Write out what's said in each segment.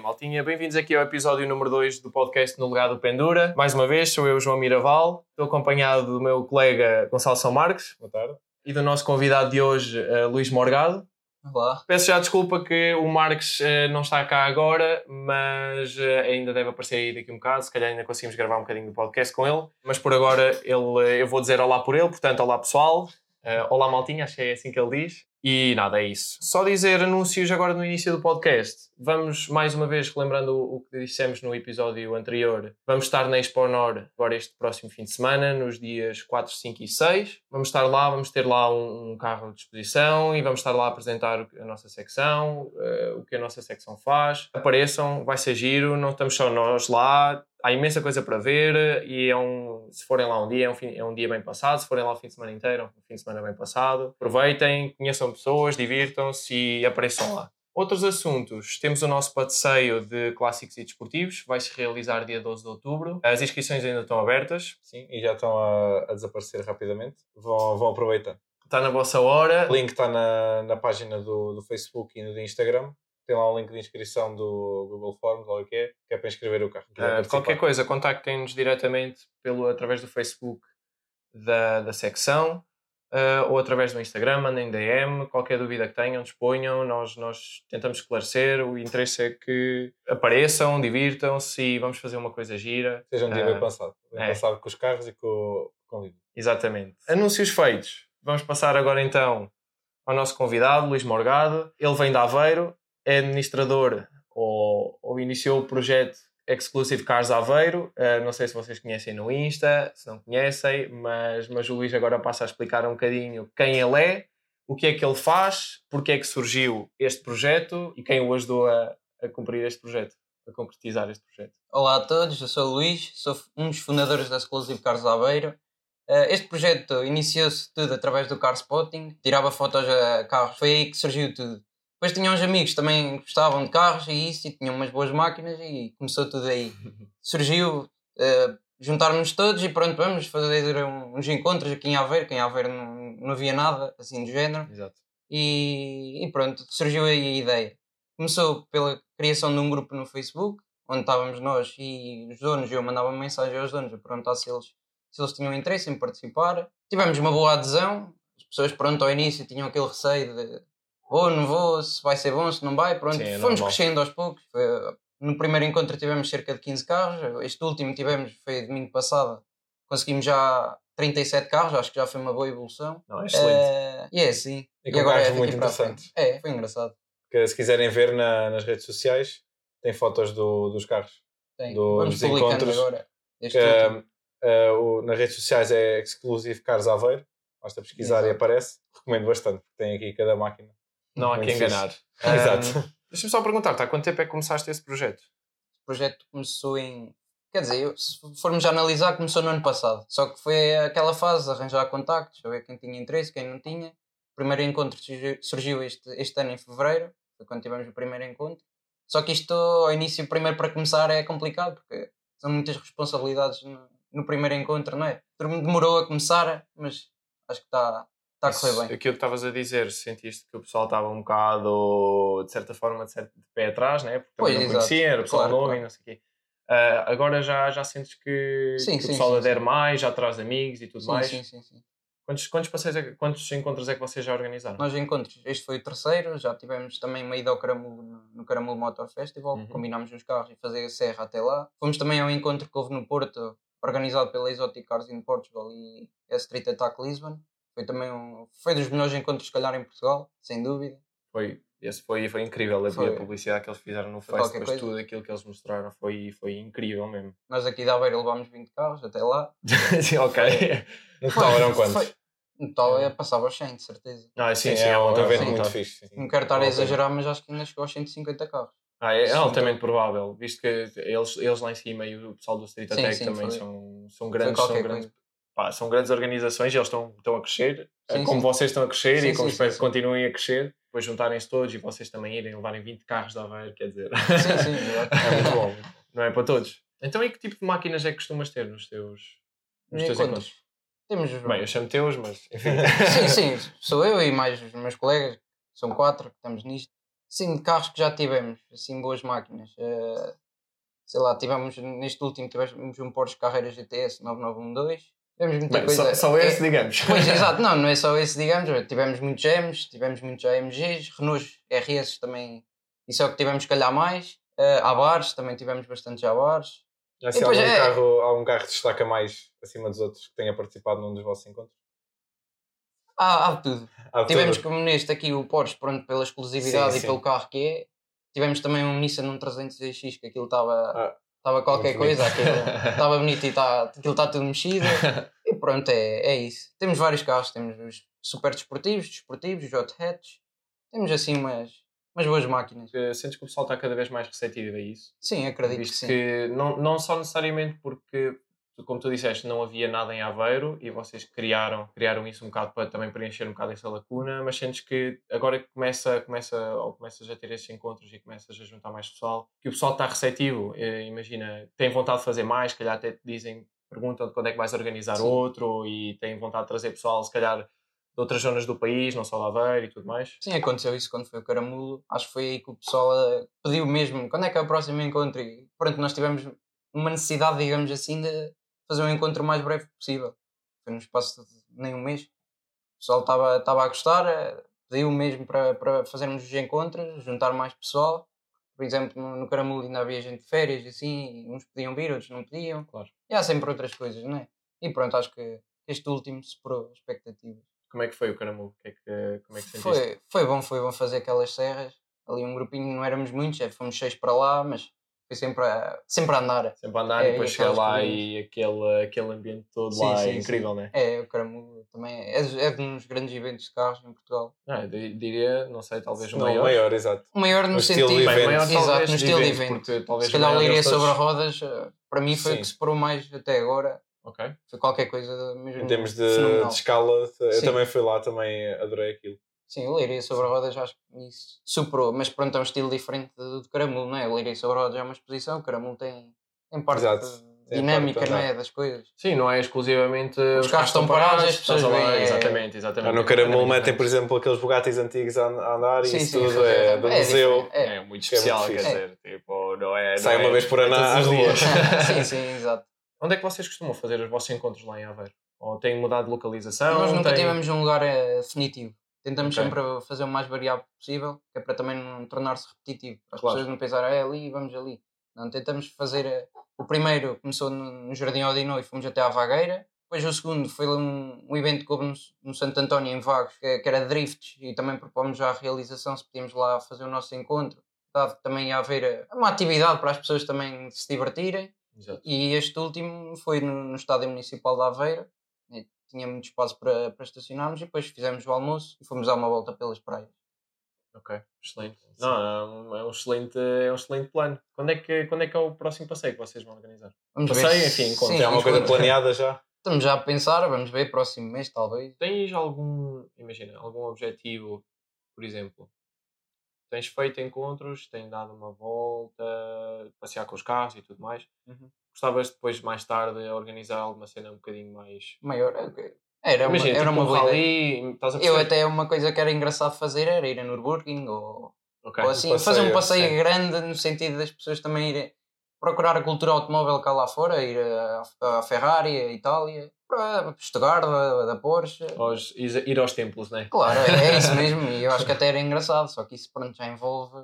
maltinha. Bem-vindos aqui ao episódio número 2 do podcast No Legado do Pendura. Mais uma vez, sou eu, João Miraval. Estou acompanhado do meu colega Gonçalo São Marques. Boa tarde. E do nosso convidado de hoje, uh, Luís Morgado. Olá. Peço já desculpa que o Marques uh, não está cá agora, mas uh, ainda deve aparecer aí daqui um bocado. Se calhar ainda conseguimos gravar um bocadinho do podcast com ele. Mas por agora ele, eu vou dizer olá por ele. Portanto, olá pessoal. olá maltinha, acho que é assim que ele diz. E nada, é isso. Só dizer anúncios agora no início do podcast. Vamos, mais uma vez, relembrando o, que dissemos no episódio anterior, vamos estar na Expo Honor agora este próximo fim de semana, nos dias 4, 5 e 6. Vamos estar lá, vamos ter lá um, um carro de exposição e vamos estar lá a apresentar a nossa secção, uh, o que a nossa secção faz. Apareçam, vai ser giro, não estamos só nós lá, há imensa coisa para ver e é um, se forem lá um dia, é um, fim, é um dia bem passado, se forem lá o fim de semana inteiro, é um fim de semana bem passado. Aproveitem, conheçam pessoas, divirtam-se e apareçam lá. Outros assuntos, temos o nosso passeio de clássicos e desportivos, vai se realizar dia 12 de outubro. As inscrições ainda estão abertas. Sim, e já estão a, a desaparecer rapidamente. Vão, vão aproveitar. Está na vossa hora. O link está na, na página do, do Facebook e no do Instagram tem lá o link de inscrição do Google Forms, ou o que é, que é para inscrever o carro. Uh, qualquer coisa, contactem-nos diretamente pelo, através do Facebook da, da secção uh, ou através do Instagram, mandem DM, qualquer dúvida que tenham, disponham, nós, nós tentamos esclarecer. O interesse é que apareçam, divirtam-se e vamos fazer uma coisa gira. Seja um dia bem passado. Bem é. passado com os carros e com, com o livro. Exatamente. Anúncios feitos. Vamos passar agora então ao nosso convidado, Luís Morgado. Ele vem de Aveiro, é administrador ou, ou iniciou o projeto Exclusive Cars Aveiro. Uh, não sei se vocês conhecem no Insta, se não conhecem, mas, mas o Luís agora passa a explicar um bocadinho quem ele é, o que é que ele faz, porque é que surgiu este projeto e quem o ajudou a, a cumprir este projeto, a concretizar este projeto. Olá a todos, eu sou o Luís, sou um dos fundadores da Exclusive Cars Aveiro. Uh, este projeto iniciou-se tudo através do car spotting, tirava fotos a carros, foi aí que surgiu tudo. Depois tinha uns amigos que também gostavam de carros e isso, e tinham umas boas máquinas e começou tudo aí. Surgiu uh, juntarmos todos e pronto, vamos fazer uns encontros aqui em Aveiro, que em Aveiro não, não havia nada assim do género. Exato. E, e pronto, surgiu aí a ideia. Começou pela criação de um grupo no Facebook, onde estávamos nós e os donos, e eu mandava mensagem aos donos a perguntar se eles, se eles tinham interesse em participar. Tivemos uma boa adesão, as pessoas pronto ao início tinham aquele receio de vou, não vou, se vai ser bom, se não vai, pronto. Sim, é Fomos crescendo aos poucos. No primeiro encontro tivemos cerca de 15 carros, este último tivemos, foi domingo passado, conseguimos já 37 carros, acho que já foi uma boa evolução. Não, é excelente. Uh, e é assim. E, e agora é muito interessante. É, foi engraçado. Que, se quiserem ver na, nas redes sociais, tem fotos do, dos carros. Tem. Do, Vamos dos encontros. agora. Que, uh, uh, nas redes sociais é Exclusive Cars Aveiro. Basta pesquisar Exato. e aparece. Recomendo bastante, porque tem aqui cada máquina. Não há que enganar. Exato. Deixa-me só perguntar-te, há quanto tempo é que começaste esse projeto? O projeto começou em. Quer dizer, se formos analisar, começou no ano passado. Só que foi aquela fase de arranjar contactos, ver quem tinha interesse, quem não tinha. O primeiro encontro surgiu este, este ano em fevereiro, foi quando tivemos o primeiro encontro. Só que isto, ao início, primeiro para começar, é complicado, porque são muitas responsabilidades no, no primeiro encontro, não é? Demorou a começar, mas acho que está Está a correr bem. Aquilo que estavas a dizer, sentiste que o pessoal estava um bocado, de certa forma, de, certo, de pé atrás, né? porque pois, não conhecia, era pessoal claro, novo claro. e não sei o quê. Uh, agora já, já sentes que, sim, que sim, o pessoal sim, adere mais, já traz amigos e tudo mais? Sim, sim, sim. Quantos, quantos, passeios é, quantos encontros é que vocês já organizaram? Nós encontros, este foi o terceiro, já tivemos também uma ida ao Caramulo, no Caramulo Motor Festival, uhum. combinámos os carros e fazer a serra até lá. Fomos também ao encontro que houve no Porto, organizado pela Exotic Cars in Portugal e a Street Attack Lisbon. Foi também um, foi dos melhores encontros, se calhar, em Portugal, sem dúvida. Foi, esse foi, foi incrível. A, foi. a publicidade que eles fizeram no Face, depois tudo aquilo que eles mostraram foi, foi incrível mesmo. Nós aqui da Aveira levámos 20 carros até lá. sim, ok. No total eram quantos? Foi, no total é, passava aos 100, de certeza. Ah, sim, sim, sim é, é um evento muito fixe. Não quero estar a exagerar, mas acho que ainda chegou aos 150 carros. Ah, é, é altamente provável, visto que eles, eles lá em cima e o pessoal do Street Attack também são, são grandes, são grandes pá, são grandes organizações e eles estão, estão a crescer, sim, como sim. vocês estão a crescer sim, e como espero que continuem a crescer. Depois juntarem-se todos e vocês também irem levarem 20 carros de Aveiro, quer dizer, sim, sim, é muito bom, não é para todos. Então, e que tipo de máquinas é que costumas ter nos teus, nos teus encontros? Temos... Bem, eu chamo teus, mas enfim. sim, sim, sou eu e mais os meus colegas, são quatro que estamos nisto. Sim, de carros que já tivemos, assim, boas máquinas. Eh, sei lá, tivemos, neste último, tivemos um Porsche Carreira GTS 9912. Tivemos muita Bem, coisa. só, só esse, É, digamos. Pois, exato, não, não é só esse, digamos. Tivemos muitos M's, tivemos muitos AMGs, Renaults RS também, isso é o que tivemos, se calhar, mais. Uh, Abares, também tivemos bastante Abares. Já se depois algum, é- carro, algum carro que destaca mais acima dos outros que tenha participado num dos vossos encontros? Há, há de tudo. Há Tivemos tudo. como neste aqui o Porsche, pronto, pela exclusividade Sim, e sim. pelo carro que é. Tivemos também um Nissan um 300X, que aquilo estava Ah, estava qualquer coisa, aquilo estava bonito e tá, aquilo está tudo mexido. E pronto, é, é isso. Temos vários carros, temos os super desportivos, desportivos, os hot hatch. Temos assim umas, umas boas máquinas. Eh, Sentes que o pessoal está cada vez mais receptivo a isso? Sim, acredito que Visto sim. que não, não só necessariamente porque, como tu disseste, não havia nada em Aveiro e vocês criaram, criaram isso um bocado para também preencher um bocado essa lacuna, mas sentes que agora que começa, começa, ou começas a ter esses encontros e começas a juntar mais pessoal, que o pessoal está receptivo, eh, imagina, tem vontade de fazer mais, se calhar até te dizem, perguntam quando é que vais organizar Sim. outro e têm vontade de trazer pessoal, se calhar, de outras zonas do país, não só de Aveiro e tudo mais. Sim, aconteceu isso quando foi o Caramulo. Acho que foi aí que o pessoal eh, pediu mesmo quando é que é o próximo encontro. E pronto, nós tivemos uma necessidade, digamos assim, de fazer um encontro o mais breve possível. Foi no espaço de nem um mês. O pessoal estava estava a gostar, eh, pediu mesmo para, para fazermos os encontros, juntar mais pessoal. Por exemplo, no, no Caramulo ainda havia gente de férias, e assim, uns podiam vir, outros não podiam. Claro. E há sempre outras coisas, não é? E pronto, acho que este último superou expectativas. Como é que foi o Caramulo? Que é que, como é que sentiste? Foi, foi bom, foi bom fazer aquelas serras. Ali um grupinho, não éramos muitos, é, fomos seis para lá, mas foi sempre a, sempre a andar. Sempre a andar É, e depois chegar lá e aquele, aquele ambiente todo Sim, lá sim, é incrível, né? É, o Caramulo também é, é de uns grandes eventos de carros em Portugal. Ah, di- diria, não sei, talvez o Não, maior. maior, exato. O maior no No sentido. Bem, maior Exato, talvez no de estilo de evento, evento. porque talvez Se calhar o o Leiria deles sobre todos. rodas, eh, para mim foi o que separou mais até agora. Ok. Foi qualquer coisa mesmo Em termos de, de escala, eu Sim. também fui lá, também adorei aquilo. Sim, o Leiria sobre rodas acho que isso superou, mas pronto, é um estilo diferente do, do Caramulo, não é? O Leiria sobre rodas é uma exposição, o Caramulo tem, tem parte dinâmica, não é? Das coisas. Sim, não é exclusivamente os, carros estão parados, as pessoas veem, é- Exatamente, exatamente. No Caramulo metem, por exemplo, aqueles Bugattis antigos a andar e isso sim, tudo é é- do é museu. É. É muito é especial, quer dizer, tipo, não é. Sai uma vez por ano às ruas. sim, sim, exato. Onde é que vocês costumam fazer os vossos encontros lá em Aveiro? Ou têm mudado de localização? Nós nunca tivemos um lugar eh, definitivo. Tentamos Ok. sempre fazer o mais variável possível, que é para também não tornar-se repetitivo. Para as Claro. pessoas não pensarem, é ali, vamos ali. Não, tentamos fazer. eh, o primeiro começou no, Jardim Odinó e fomos até à Vagueira. Depois o segundo foi um, um evento que houve no, no Santo António, em Vagos, que, que era drifts, e também propomos já a realização se podíamos lá fazer o nosso encontro. Dado que também ia haver eh, uma atividade para as pessoas também se divertirem. Exato. E este último foi no, no Estádio Municipal de Aveira. Tinha muito espaço para, para estacionarmos e depois fizemos o almoço e fomos dar uma volta pelas praias. Ok, excelente. Não, é um, é um excelente, é um excelente plano. Quando é, que, quando é que é o próximo passeio que vocês vão organizar? Vamos Passeio, ver. enfim, encontro. Sim, É uma coisa ver. planeada já. Estamos já a pensar, vamos ver, próximo mês talvez. Tens algum, imagina, algum objetivo, por exemplo, tens feito encontros, tens dado uma volta, passear com os carros e tudo mais. Uhum. Gostavas depois, mais tarde, organizar alguma cena um bocadinho mais. Maior. ok. Era uma, imagina, era tipo uma um boa rally, estás a Eu até uma coisa que era engraçado fazer era ir a Nürburgring ou, Ok. ou assim, passeio, fazer um passeio sim. grande no sentido das pessoas também irem procurar a cultura automóvel cá lá fora, ir a- à Ferrari, a Itália, para Stuttgart, da, da Porsche. Aos- ir aos templos, né? Claro, é, é isso mesmo, e eu acho que até era engraçado, só que isso pronto, já envolve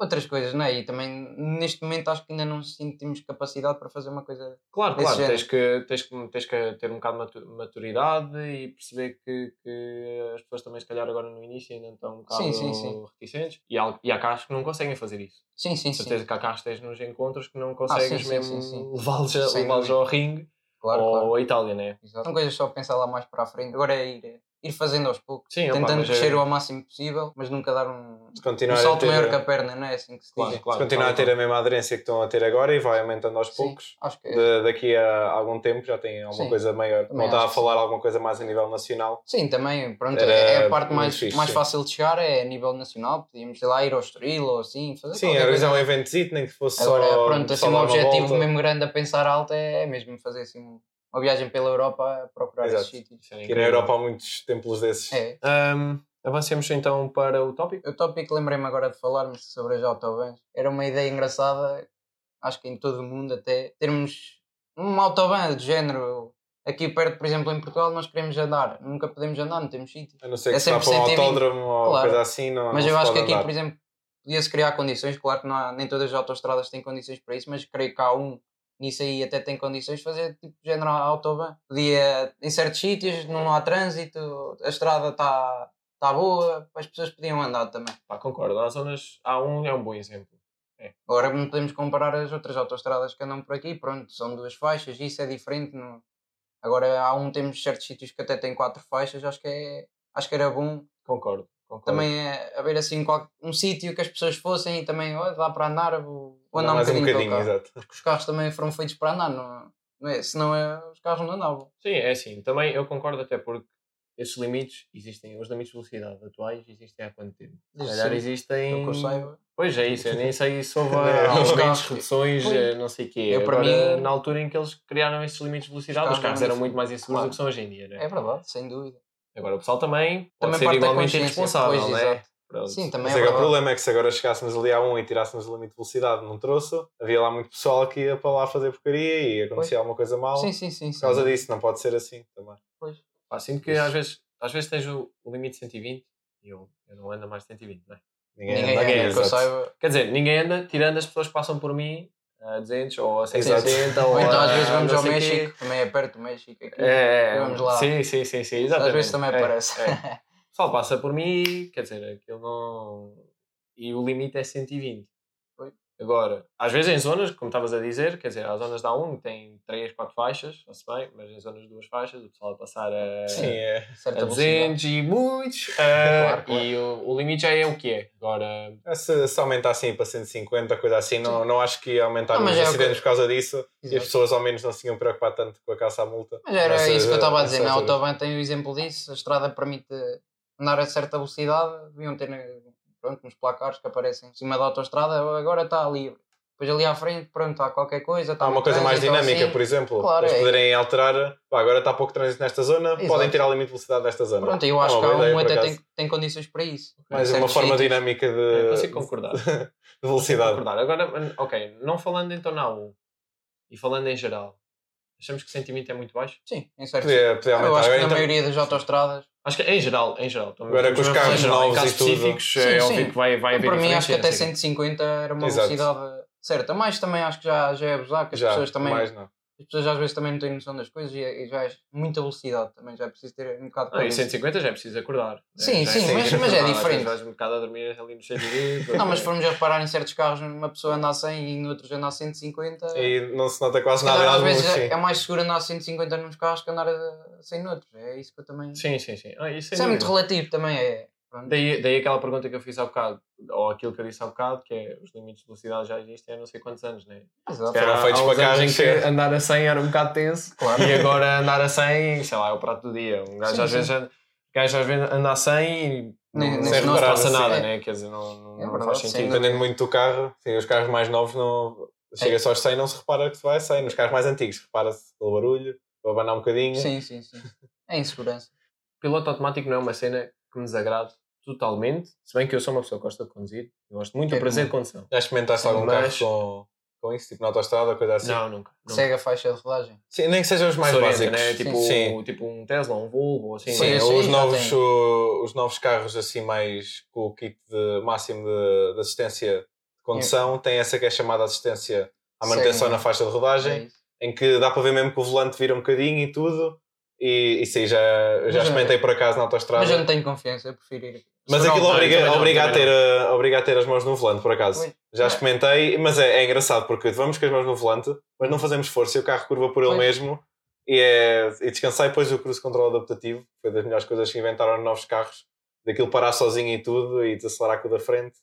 outras coisas, não é? E também neste momento acho que ainda não sentimos capacidade para fazer uma coisa. Claro, claro, tens que, tens, que, tens que ter um bocado de matu- maturidade e perceber que, que as pessoas também, se calhar, agora no início ainda estão um bocado Sim, sim, sim. reticentes. E há, e há carros que não conseguem fazer isso. Sim, sim, certeza que há carros que tens nos encontros que não consegues sim, mesmo levá-los a- dúvida. ao ringue Claro, ou claro. à Itália, né? Exato. São coisas só pensar lá mais para a frente. Agora é ir, ir fazendo aos poucos, Sim, opa, tentando mas é- crescer ao máximo possível, mas nunca dar um, um continuar, a salto ter, maior que a perna, não é assim que se Claro, diz? claro. se continuar a ter a mesma aderência que estão a ter agora e vai aumentando aos Sim, poucos, acho que é. de- daqui a algum tempo já tem alguma Sim. coisa maior. Não está a falar alguma coisa mais a nível nacional. Sim, também, pronto, Era é a parte mais, fixe, mais fácil de chegar, é a nível nacional, podíamos, sei lá, ir ao Estoril ou assim, fazer Sim, organizar um eventozito, nem que fosse Agora, só. pronto, só assim, um objetivo volta. mesmo grande a pensar alto é, é mesmo fazer assim uma viagem pela Europa a procurar Exato. esses sítios. Aqui na. Europa há muitos templos desses. É, Ahm, Avancemos então para o tópico. O tópico lembrei-me agora de falarmos sobre as autobans. Era uma ideia engraçada, acho que em todo o mundo até, termos uma autoban de género. Aqui perto, por exemplo, em Portugal, nós queremos andar. Nunca podemos andar, não temos sítio. A não ser É que se vá para um 100% autódromo ou Claro. coisa assim, não Mas não eu acho que aqui, andar. por exemplo, podia-se criar condições. Claro que há, nem todas as autostradas têm condições para isso, mas creio que há um nisso aí até tem condições de fazer tipo género autoban. Podia, em certos sítios, não há trânsito, a estrada está tá boa, as pessoas podiam andar também. Pá, concordo. Há zonas. Há um, é um bom exemplo. Agora não podemos comparar as outras autostradas que andam por aqui, pronto, são duas faixas, isso é diferente. Não... Agora há um, temos certos sítios que até têm quatro faixas, acho que, é, acho que era bom Concordo. concordo. também é haver assim um sítio que as pessoas fossem e também ó, dá para andar, vou, vou andar Não, um mais um bocadinho, bocadinho, exato. Porque os carros também foram feitos para andar, não, não é? senão é, os carros não andavam. Sim, é assim. Também eu concordo até porque esses limites existem. Os limites de velocidade atuais existem há quanto tempo? Se calhar existem. Eu saiba. Pois é isso, eu nem sei se houve É, carros- reduções, eh, não sei o quê. Eu, para Agora, mim- na altura em que eles criaram esses limites de velocidade, Os os carros carros eram muito mais inseguros Claro. do que são hoje em dia, né? É verdade, sem dúvida. Agora o pessoal também pode Também ser parte da igualmente irresponsável, Pois, não é? exato. Pronto. Sim, também Mas é é que o problema é que se agora chegássemos ali a um e tirássemos o limite de velocidade num troço, havia lá muito pessoal que ia para lá fazer porcaria e acontecia alguma coisa mal. Sim, sim, sim. Por causa disso, não pode ser assim também. Pá, sinto que às vezes, às vezes tens o, limite de 120 e eu, eu não ando mais de 120, não é? Ninguém, Ninguém anda é, aqui, que eu saiba. Quer dizer, ninguém anda, tirando as pessoas que passam por mim a 200 ou a Exato. 180 ou Ou então às vezes vamos ao. México, também é perto do México. Aqui. É, Vamos lá. Sim, sim, sim, sim, exatamente. Às vezes também É, aparece. é. Passa por mim quer dizer, aquilo não. E o limite é 120. Pois. Agora, às vezes em zonas, como estavas a dizer, quer dizer, há zonas da 1 que têm 3, 4 faixas, está-se bem, mas em zonas de duas faixas, o pessoal a passar a, Sim, é. A velocidade. 200 e muitos. ah, Claro, claro. E o, o limite já é o que é. Agora, Se, se aumentar assim para 150, coisa assim, não, não acho que ia aumentar Não, os é acidentes por causa disso e as Exato. pessoas ao menos não se iam preocupar tanto com a caça à multa. Mas era isso que eu estava a dizer. Na nessas alturas. Autobahn tem o exemplo disso. A estrada permite andar a certa velocidade. Deviam ter pronto, nos placares que aparecem em cima da autoestrada. Agora está ali. Depois ali à frente, pronto, há qualquer coisa. Está Há uma coisa mais ou dinâmica, assim. por exemplo. Claro, eles é. poderem alterar. Pá, agora está pouco trânsito nesta zona, Exato. podem tirar o limite de velocidade desta zona. Pronto, eu É acho uma que ideia, um até tem, tem condições para isso. Mais uma forma sítios. dinâmica eu de, consigo concordar. de velocidade. concordar. Agora, ok, não falando então na 1 e falando em geral, achamos que 120 é muito baixo? Sim, em certos Podia, podia Eu acho que na então, maioria das autostradas. Acho que em geral, em geral. Agora com os carros em. Em novos casos e tudo. específicos, Sim, é sim. óbvio que vai, vai haver para mim, acho que até não sei o quê. 150 era uma Exato. velocidade certa. Mais também acho que já, já é abusar, que as já, pessoas também. As pessoas às vezes também não têm noção das coisas e, é- e já é muita velocidade também, já é preciso ter um bocado de Não, e cabeça. 150 já é preciso acordar. né? Sim, Já sim, preciso mas- mas é diferente. Vais um bocado a dormir ali no 120. Não, mas se formos a reparar em certos carros, uma pessoa anda a 100 e em outros anda a 150. E não se nota quase se nada às vezes sim. é, é mais seguro andar a 150 nos carros que andar a 100 noutros. É isso que eu também. Sim, sim, sim. Ah, isso, Isso é muito relativo também. É. Daí, daí aquela pergunta que eu fiz há bocado, ou aquilo que eu disse há bocado, que é os limites de velocidade já existem há não sei quantos anos, né? Exato. Foram Há- feitos para carros em que andar a 100 era um bocado tenso Claro. e agora andar a 100, sei lá, é o prato do dia. Um gajo Sim, às sim. vezes gajo às vezes anda a 100 e Nem- não, nem não se passa nada, É. né? Quer dizer, não, não, É não verdade, faz sentido. Dependendo muito do carro, sim, os carros mais novos não. Chega só aos 100 não se repara que se vai a 100. Nos carros mais antigos repara-se pelo barulho, vou abanar um bocadinho. Sim, sim, sim. É insegurança. Piloto automático não é uma cena que me desagrade totalmente, se bem que eu sou uma pessoa que gosta de conduzir, eu gosto muito do É prazer de condução. Já experimentaste algum Mas- carro com, com isso, tipo na autostrada, coisa assim? Não, nunca. nunca. Segue a faixa de rodagem. Sim, nem que sejam os mais Se orienta, básicos. né? Tipo, Sim. tipo um Tesla, um Volvo, assim. Sim, Sim, né? sim, os, novos, tem. o- os novos carros assim mais com o kit de, máximo de, de assistência de condução têm essa que é chamada assistência à manutenção Sim. na faixa de É rodagem, isso. em que dá para ver mesmo que o volante vira um bocadinho e tudo. E isso aí já, já experimentei por acaso na autostrada. Mas eu não tenho confiança, eu prefiro ir. Mas aquilo o- Ah, eu obriga, também não, obriga, a ter, a, obriga a ter as mãos no volante, por acaso. Pois. Já É. experimentei, mas é, é engraçado porque vamos com as mãos no volante, mas não fazemos força e o carro curva por ele Pois. mesmo. E, é, e descansar e depois o cruise control adaptativo foi das melhores coisas que inventaram novos carros. Daquilo parar sozinho e tudo e desacelerar com o da frente.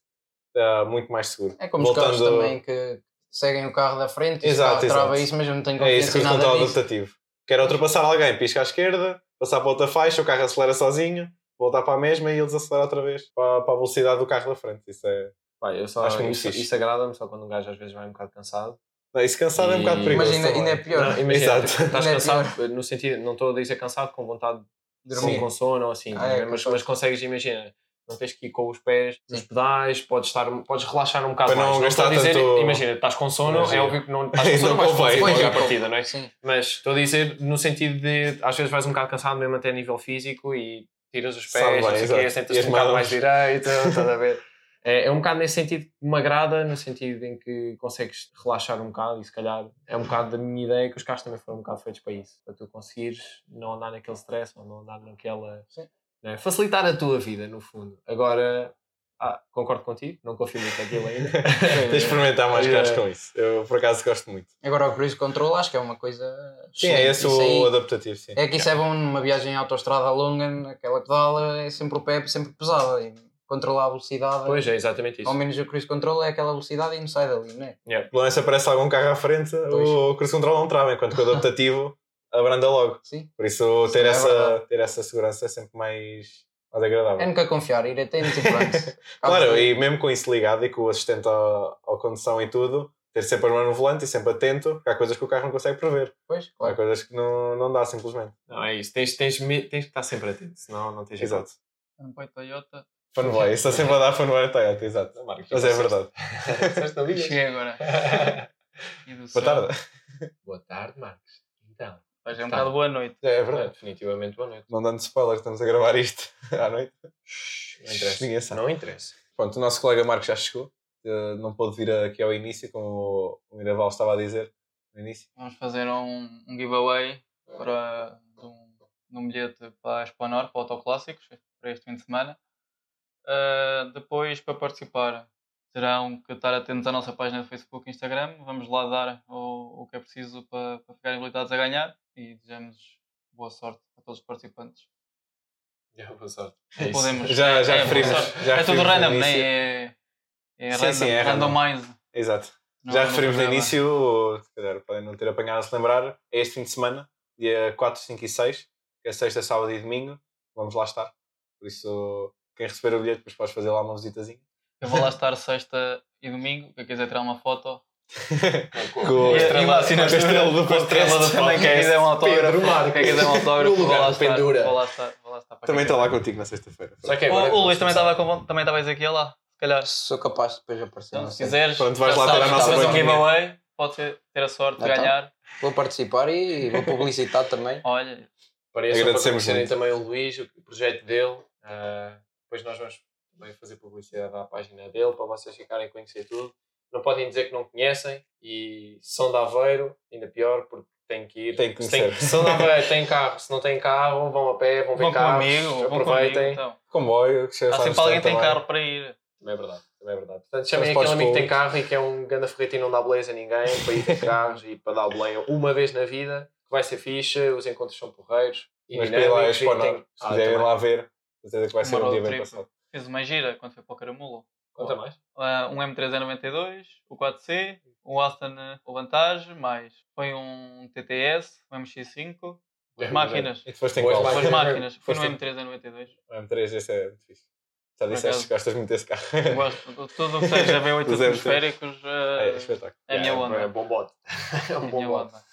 Está muito mais seguro. É como os carros Voltando- também que seguem o carro da frente e Exato, o carro trava exato. isso, mas eu não tenho É isso, confiança em cruise nada disso. adaptativo. Quer ultrapassar alguém, pisca à esquerda, passar para outra faixa, o carro acelera sozinho, voltar para a mesma e ele desacelera outra vez para, para a velocidade do carro da frente. Isso é. Pá, eu só, Acho muito isso, isso agrada-me só quando um gajo às vezes vai um bocado cansado. Não, Isso cansado é um E- bocado perigoso. Mas ainda, ainda é pior. Não, imagina, Exato. tipo, estás Ainda é cansado, no sentido, não estou a dizer cansado com vontade Dormir. com, com sono ou assim, Ah, é, ver? mas, mas consegues, imagina, não tens que ir com os pés nos pedais, podes, estar, podes relaxar um bocado Para não mais. estou a gastar dizer, tanto imagina, estás com sono, energia. é óbvio que não estás com sono, Não vais convém. à partida, não é? Sim. Mas estou a dizer no sentido de às vezes vais um bocado cansado mesmo até a nível físico e tiras os pés, Sabe bem, não sei sentas-te as um bocado mais direito, estás a ver? É, é um bocado nesse sentido que me agrada, no sentido em que consegues relaxar um bocado e se calhar é um bocado da minha ideia que os carros também foram um bocado feitos para isso, para tu conseguires não andar naquele stress ou não andar naquela. Sim. Né? Facilitar a tua vida, no fundo. Agora, ah, concordo contigo, não confio muito naquilo ainda. Tens de experimentar mais É. carros com isso. Eu, por acaso, gosto muito. Agora o cruise control acho que é uma coisa. Sim, é esse Isso aí- o adaptativo, sim. É que isso é bom numa viagem em autostrada longa, aquela pedala é sempre o pé sempre pesada. E controlar a velocidade. pois é, exatamente isso. Ao menos o cruise control é aquela velocidade e não sai dali, não é? Yeah. Pelo menos se aparece algum carro à frente, Pois. o cruise control não trava, enquanto que o adaptativo abranda logo. Sim. Por isso, ter, Sim, é essa, verdade. ter essa segurança é sempre mais, mais agradável. É nunca confiar, ir atento e pronto. Claro, e mesmo com isso ligado e com o assistente à, à condução e tudo, ter sempre a mão no volante e sempre atento, porque há coisas que o carro não consegue prever. Pois, Há claro. coisas que não, não dá simplesmente. Não, é isso. Tens, tens, me- tens que estar sempre atento, senão não tens Exato. Fanboy Toyota. Fanboy, está sempre a dar fanboy Toyota, exato. Marcos, Mas é verdade. Cheguei agora. Boa tarde. Boa tarde, Marcos. Então, Mas é um Tá. bocado boa noite. É é, verdade. definitivamente boa noite. Não dando spoiler, estamos a gravar isto à noite. Não interessa. Ninguém sabe. Não interessa. Pronto, o nosso colega Marcos já chegou. Eh, Não pôde vir aqui ao início, como o Miraval estava a dizer no início. Vamos fazer um, um giveaway para, de, um, de um bilhete para a Exponor, para Autoclássicos, para este fim de semana. Ah, depois, para participar, terão que estar atentos à nossa página de Facebook e Instagram. Vamos lá dar o, o que é preciso para, para ficarem habilitados a ganhar e desejamos boa sorte a todos os participantes. Já boa sorte. Não podemos. Já, já é, referimos. Já é tudo random, né? É, é Sim, random, sim, é random. randomize. Exato. Não- já não referimos no início, se calhar podem não ter apanhado a se lembrar, é este fim de semana, dia 4, 5 e 6, que é sexta, sábado e domingo. Vamos lá estar. Por isso, quem receber o bilhete, depois podes fazer lá uma visitazinha. Eu vou lá estar sexta e domingo. Quem quiser tirar uma foto, Com a estrela- e com a estrela do a estrela podcast. do também. Quem quiser um autógrafo, quem quiser um autógrafo, No vou lugar lá estar. pendura. Vou lá estar, vou lá estar para Também está lá contigo na sexta-feira. Que O, o Luís também estava com também estavas aqui lá, se calhar. Sou capaz de depois aparecer. Então, se quiseres, Pronto, vais lá ter a nossa um giveaway, pode ter, ter a sorte de Então. ganhar. Vou participar e vou publicitar também. Olha, Para isso, para Agradecemos muito. também o Luís, o projeto dele. ah, depois nós vamos também fazer publicidade à página dele para vocês ficarem a conhecer tudo. Não podem dizer que não conhecem e se são de Aveiro, ainda pior, porque têm que ir. Tem que conhecer. se são de Aveiro, têm carro. Se não têm carro, vão a pé, vão ver vão com carros. amigo, vão com amigo. aproveitem. Então. Comboio, que já Há sempre alguém que tem carro para ir. Também é verdade, também é verdade. Portanto, chamem aquele amigo que tem carro e que é um ganda ferrete e não dá beleza a ninguém para ir ter carros e para dar o belém uma vez na vida, que vai ser fixe, os encontros são porreiros. E Mas para ir lá é e tem- se Ah, quiserem também. lá ver, certeza que vai ser um dia bem passado. Fiz uma gira quando foi para o Caramulo. Mais. Ah, um M392, o 4C, o Aston eh, o Vantage, mais foi um TTS, um MX5, É, máquinas. E depois tem Boas qual? Duas máquinas. Foi no Foste- M392. O M3, esse é fixe. Já disseste que gostas muito desse carro. Gosto tudo o que seja V8 Os M3. atmosféricos. É, eh, espetáculo. É a minha É onda. bom bote. É um É a bom minha bote. onda.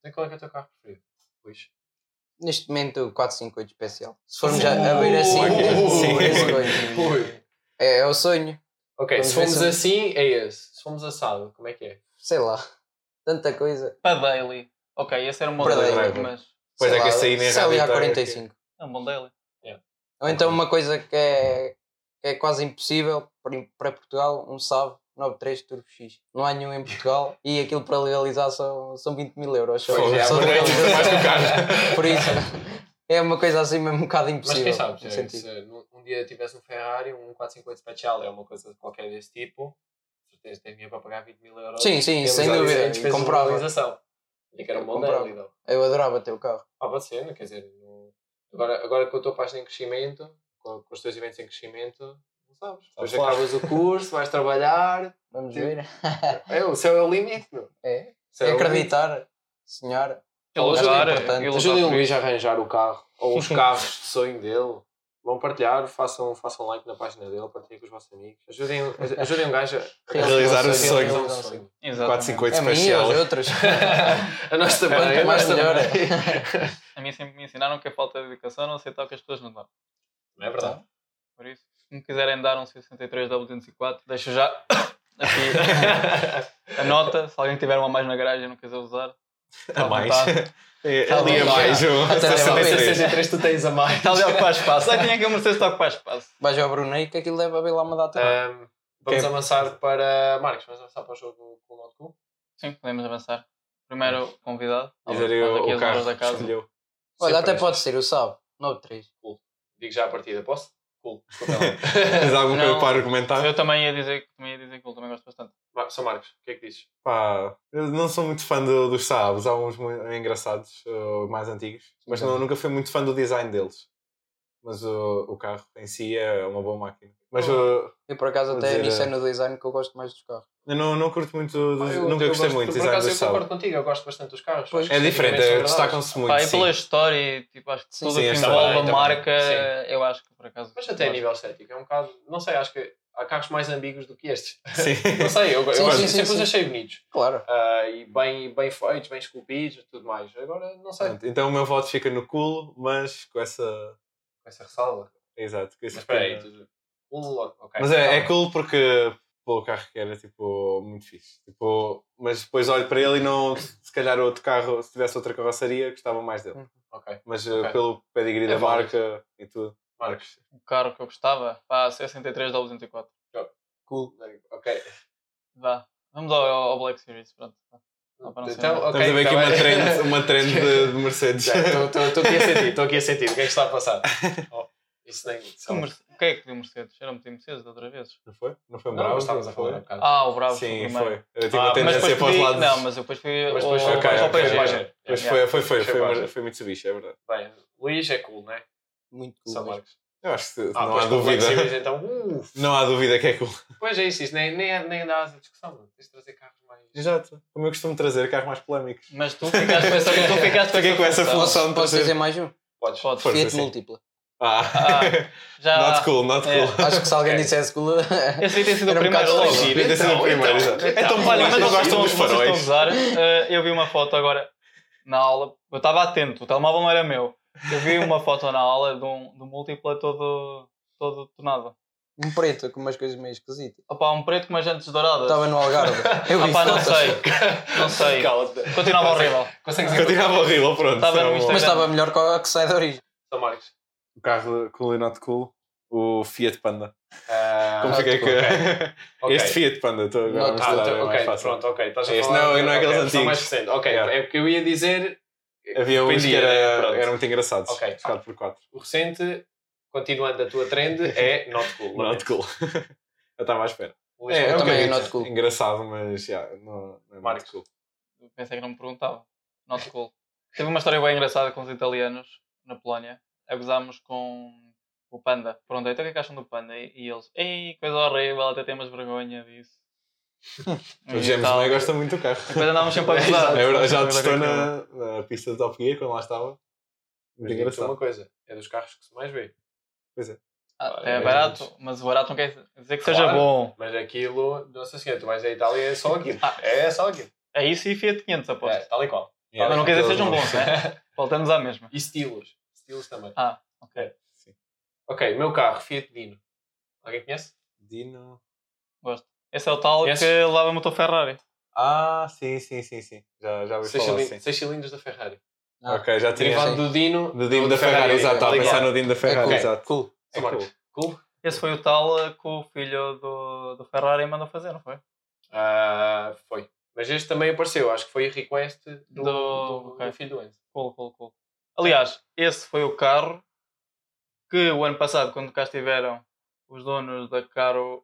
Então qual é que é o teu carro preferido? Luís. Neste momento, o 458 especial. Se formos já a ver assim, sim, esse coisa. É, é o sonho. Ok, Vamos se fomos se- assim, é esse. Se fomos assado, como é que é? Sei lá. Tanta coisa. Para daily. Ok, esse era um bom Para daily, daily. mas Pois é que lá, esse aí nem Célia rádio tá- 45. é um bom daily. Ou então uma coisa que é, que é quase impossível para, Portugal, um SAV 93 Turbo X. Não há nenhum em Portugal e aquilo para legalizar são, são 20 mil euros. Só, Pois é, só é mais que o carro. Por isso, é uma coisa assim mesmo um bocado Mas impossível. quem sabe, se, se um dia tivesse um Ferrari, um 450 Special, é uma coisa qualquer desse tipo, com certeza tem dinheiro para pagar 20 mil euros. Sim, sim, sem dúvida, de comprava. E que era um bom não. Eu adorava ter o carro. Ah, pode ser, não quer dizer. não- Agora, agora com a tua página em crescimento, com, com os teus eventos em crescimento, não sabes. Depois acabas o curso, vais trabalhar. Vamos Sim. ver. É, o céu é o limite, meu. É, é limite. acreditar, sonhar. E Ajuda lutar, importante. e lutar Ajudem o Luís a arranjar o carro ou os carros de sonho dele. Vão partilhar, façam, façam like na página dele, partilhem com os vossos amigos. Ajudem, ajudem um gajo a Realizar o sonho. sonho. realizar um sonho. Exatamente. 458 É especial. outros. A nós também. Nós mais melhor. A mim sempre me ensinaram que a falta de educação não aceitar o que as pessoas não dão. Não é verdade? Por isso, se me quiserem dar um 63W204, deixo já aqui a nota. Se alguém tiver uma mais na garagem e não quiser usar, A à mais. vontade. É, Tá Ali a mais. um Até leva a 63. 63 tu tens a mais. Está ali a ocupar espaço. Só tinha que a Mercedes está a ocupar espaço. Vais ao Brunei que aquilo deve haver lá uma data. Vamos avançar para. Marcos, vamos avançar para o jogo com o Not Cool? Sim, podemos avançar. Primeiro convidado. Dizer o, carro da casa. escolheu. Olha, até pode ser o Saab 93. Digo já a partida, posso? Cool. Tens Não. para argumentar? Eu também ia dizer, também ia dizer que eu também gosto bastante. São Marcos, o que é que dizes? Pá, eu não sou muito fã do- dos Saabs, há uns engraçados, uh, mais antigos, mas não, nunca fui muito fã do design deles. Mas uh, o carro em si é uma boa máquina. Mas uh, Eu por acaso até dizer, nisso é eh, no design que eu gosto mais dos carros. eu não, não curto muito, dos- Ah, eu- nunca eu gostei gosto- muito de Por design acaso dos eu concordo contigo, eu gosto bastante dos carros. Pois, É diferente, é, destacam-se muito. Pá, e pela história tipo, acho que Sim, tudo sim, o que envolve a marca, Sim. eu acho que por acaso. Mas até a nível estético, é um bocado. Não sei, acho que há carros mais ambíguos do que estes. Sim. Não sei, eu, eu Sim, sim, sempre os achei bonitos. Claro. Ah, e bem, bem feitos, bem esculpidos e tudo mais. Agora, não sei. Então o meu voto fica no cool, mas com essa. Com essa ressalva. Exato, com esse Mas espera aí, pequeno- tu... Cool, ok. Mas é, é Tá bem. cool porque pô, o carro que era tipo muito fixe. Tipo, mas depois olho para ele e não, se calhar outro carro, se tivesse outra carroceria, gostava mais dele. Ok. Mas uh, Ok. pelo pedigree É da marca e tudo. Marcos. O carro que eu gostava, pá, C63 da 204. Cool. Ok. Vá. Vamos ao, ao Black Series, pronto. Então, ok. Estamos a ver aqui tá uma bem. trend, uma trend de, de Mercedes. Estou aqui a sentir, estou aqui a sentir. O que é que está a passar? Oh, isso nem. O O que é que pediu Mercedes? Era um Mercedes de outra vez. Não foi? Não foi um Não, bravo? mas estavas a falar um bocado. Ah, o Bravo Sim, foi o foi. Eu tinha Ah, uma mas tendência para os pedi- lados. Não, mas eu depois fui Mas depois foi ao, ok, ao PSG. Yeah. foi, foi, foi, Foi foi, foi Mitsubishi, é verdade. Bem, Luís é cool, não é? Muito São cool. Marcos. Eu acho que Ah, não há dúvida. Então, uh, Não há dúvida que é cool. Pois é isso, isso nem, nem, nem dá asa discussão. Tens de trazer carros mais. Exato. Como eu costumo trazer carros mais polémicos. Mas tu ficaste com essa, tu ficaste com Fiquei com essa função. de trazer- dizer mais um? Podes. Podes. Força, Fiat sim. múltipla. Ah, Ah, já. not cool, not É. cool. Acho que se alguém Ok. dissesse cool. Esse aí tem sido o primeiro logo. ter sido o primeiro, exato. então, Então, olha, mas gostam dos faróis. usar. eh, eu vi uma foto agora na aula. Eu estava atento, o telemóvel não era meu. Eu vi uma foto na aula de um, de um múltipla todo, todo tonado. Um preto com umas coisas meio esquisitas. Opa, um preto com umas jantes douradas. Estava no Algarve. Eu vi Opa, não fotos. sei. Não sei. Continuava horrível. Consegues Continuava horrível, pronto. Estava no. Instagram. Mas estava melhor que a que sai da origem. São Marcos. O carro cool e not cool. O Fiat Panda. Ah, Como fiquei que. ok. Este Fiat Panda, estou agora a Ah, então, é mais ok, fácil. pronto, ok. Estás a Este falar. não- não é ok, aqueles são antigos. mais recentes. Ok, Yeah. é o que eu ia dizer. Havia uns que né? era, Pronto. eram muito engraçados. Ok. Buscado por 4. O recente, continuando a tua trend, é not cool. Not cool. eu estava à espera. É, um também é not cool. Engraçado, mas já, não, não é Marcos. cool. Eu Pensei que não me perguntava. Not cool. Teve uma história bem engraçada com os italianos na Polónia. Agozámos com o Panda. Perguntei, então o que é que acham do Panda? E, e eles, ei, coisa horrível, até temos vergonha disso. O James também gosta muito do carro. Depois andávamos sempre a gozar. É verdade, já Sempre a testou gozar. na, na pista de Top Gear quando lá estava. Mas digo-te uma coisa, é dos carros que se mais vê. Pois é. Ah, É, É barato, mas o barato não quer dizer que seja Claro. bom. Mas aquilo, nossa senhora, tu vais à Itália é só aquilo. Ah. É só aquilo. É isso e Fiat 500, É, aposto. tal e qual. Yeah, mas não quer dizer que sejam bons, né? Voltamos à mesma. E estilos. Estilos também. Ah, ok. Ok, meu carro, Fiat Dino. Alguém conhece? Dino. Gosto. Esse é o tal Esse- que leva motor Ferrari. Ah, sim, sim, sim, sim. Já, já ouvi 6 falar, sim. seis cilindros da Ferrari. Ah. Ok, já tinha. Derivado do Dino. Do Dino da Ferrari, exato. Estava a Ligado. pensar no Dino da Ferrari, cool. exato. Cool. São Marcos. Cool? Esse foi o tal eh, que o filho do, do Ferrari mandou fazer, não foi? Ah, foi. Mas este também apareceu, acho que foi a request do, Do- do, ok. do filho do Enzo. Cool, cool, cool. Aliás, esse foi o carro que o ano passado, quando cá estiveram os donos da Caro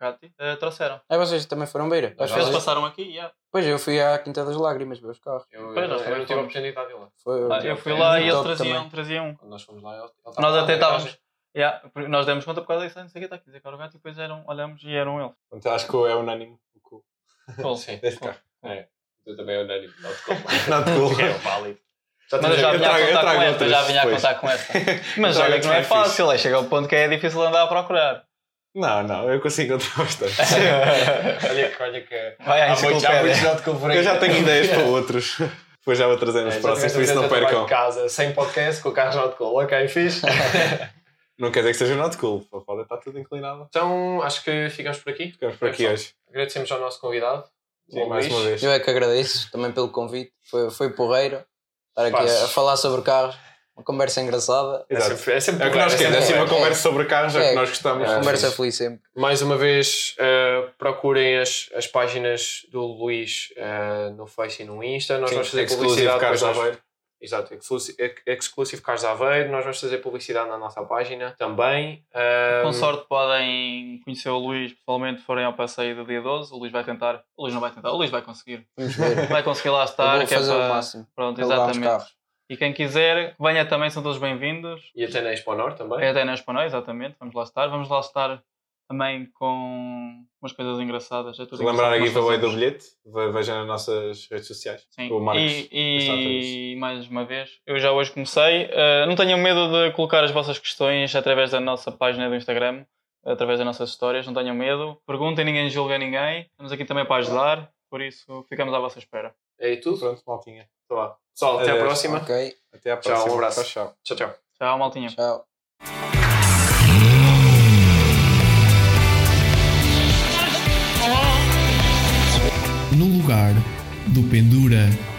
Gatti, eh, trouxeram. Aí vocês também foram beira. Eles que- passaram aqui, yeah. Pois eu fui à Quinta das Lágrimas ver os carros. Eu, Pois, eu, nós eu também não tive a oportunidade de ir lá. Foi, Ah, eu fui é lá e eles traziam, traziam. Quando nós fomos lá, ele, ele Nós até estávamos. Yeah, nós demos conta por causa disso, não sei o que está aqui, dizer Caro Gatti, e depois eram, olhamos e eram eles. Portanto, acho que é unânime o Cool. Sim. deste carro. Tu também é unânime. Not cool. Not cool. É válido. Já Mas eu já eu vinha eu a contar com esta, já vinha a contar com esta. Mas Eu olha que não é fácil, aí chega ao ponto que é difícil andar a procurar. Não, não, eu consigo encontrar bastante. olha que, olha que Vai à há há not cool por aí. eu já tenho ideias para outros. Depois já vou trazer nos É, próximos, por isso não percam. de casa, sem podcast, com o carro not cool. Ok, fixe. Não quer dizer que seja not cool, pode estar tudo inclinado. então, acho que ficamos por aqui. Ficamos por aqui É, hoje. Agradecemos ao nosso convidado. Sim, mais uma vez. Eu é que agradeço também pelo convite. Foi, foi porreiro estar aqui a, a falar sobre carros. Uma conversa engraçada. É Exato. sempre, é sempre É o que nós queremos, é sempre assim uma conversa sobre carros, é o É. que nós gostamos. É. conversa feliz sempre. Mais uma vez, eh, procurem as, as páginas do Luís eh, no Face e no Insta. Nós Sim, vamos fazer exclusive publicidade. Carros depois nós- Aveiro. Exato, exclusive, ex- exclusive Cars Aveiro. Nós vamos fazer publicidade na nossa página também. Eh, Com sorte podem conhecer o Luís pessoalmente forem ao passeio do dia 12. O Luís vai tentar. O Luís não vai tentar, o Luís vai conseguir. Vamos ver. Vai conseguir lá Eu estar. vou que é fazer o para- máximo. Pronto, exatamente. E quem quiser, venha também, são todos bem-vindos. E até na Expo Norte também. É até na Espanhol, exatamente. Vamos lá estar. Vamos lá estar também com umas coisas engraçadas. É tudo Relembrar a giveaway do bilhete, ve- vejam nas nossas redes sociais. Sim. O Marcos e, a e mais uma vez, eu já hoje comecei. Uh, não tenham medo de colocar as vossas questões através da nossa página do Instagram, através das nossas histórias. Não tenham medo. Perguntem, ninguém julga ninguém. Estamos aqui também para ajudar. Por isso, ficamos à vossa espera. É tudo? Pronto, maltinha. Então vá. Pessoal, até à próxima. Ok, Até à Tchau, um próxima. abraço. Tchau, tchau. Tchau, tchau. Tchau, maltinha. tchau. no lugar do Pendura.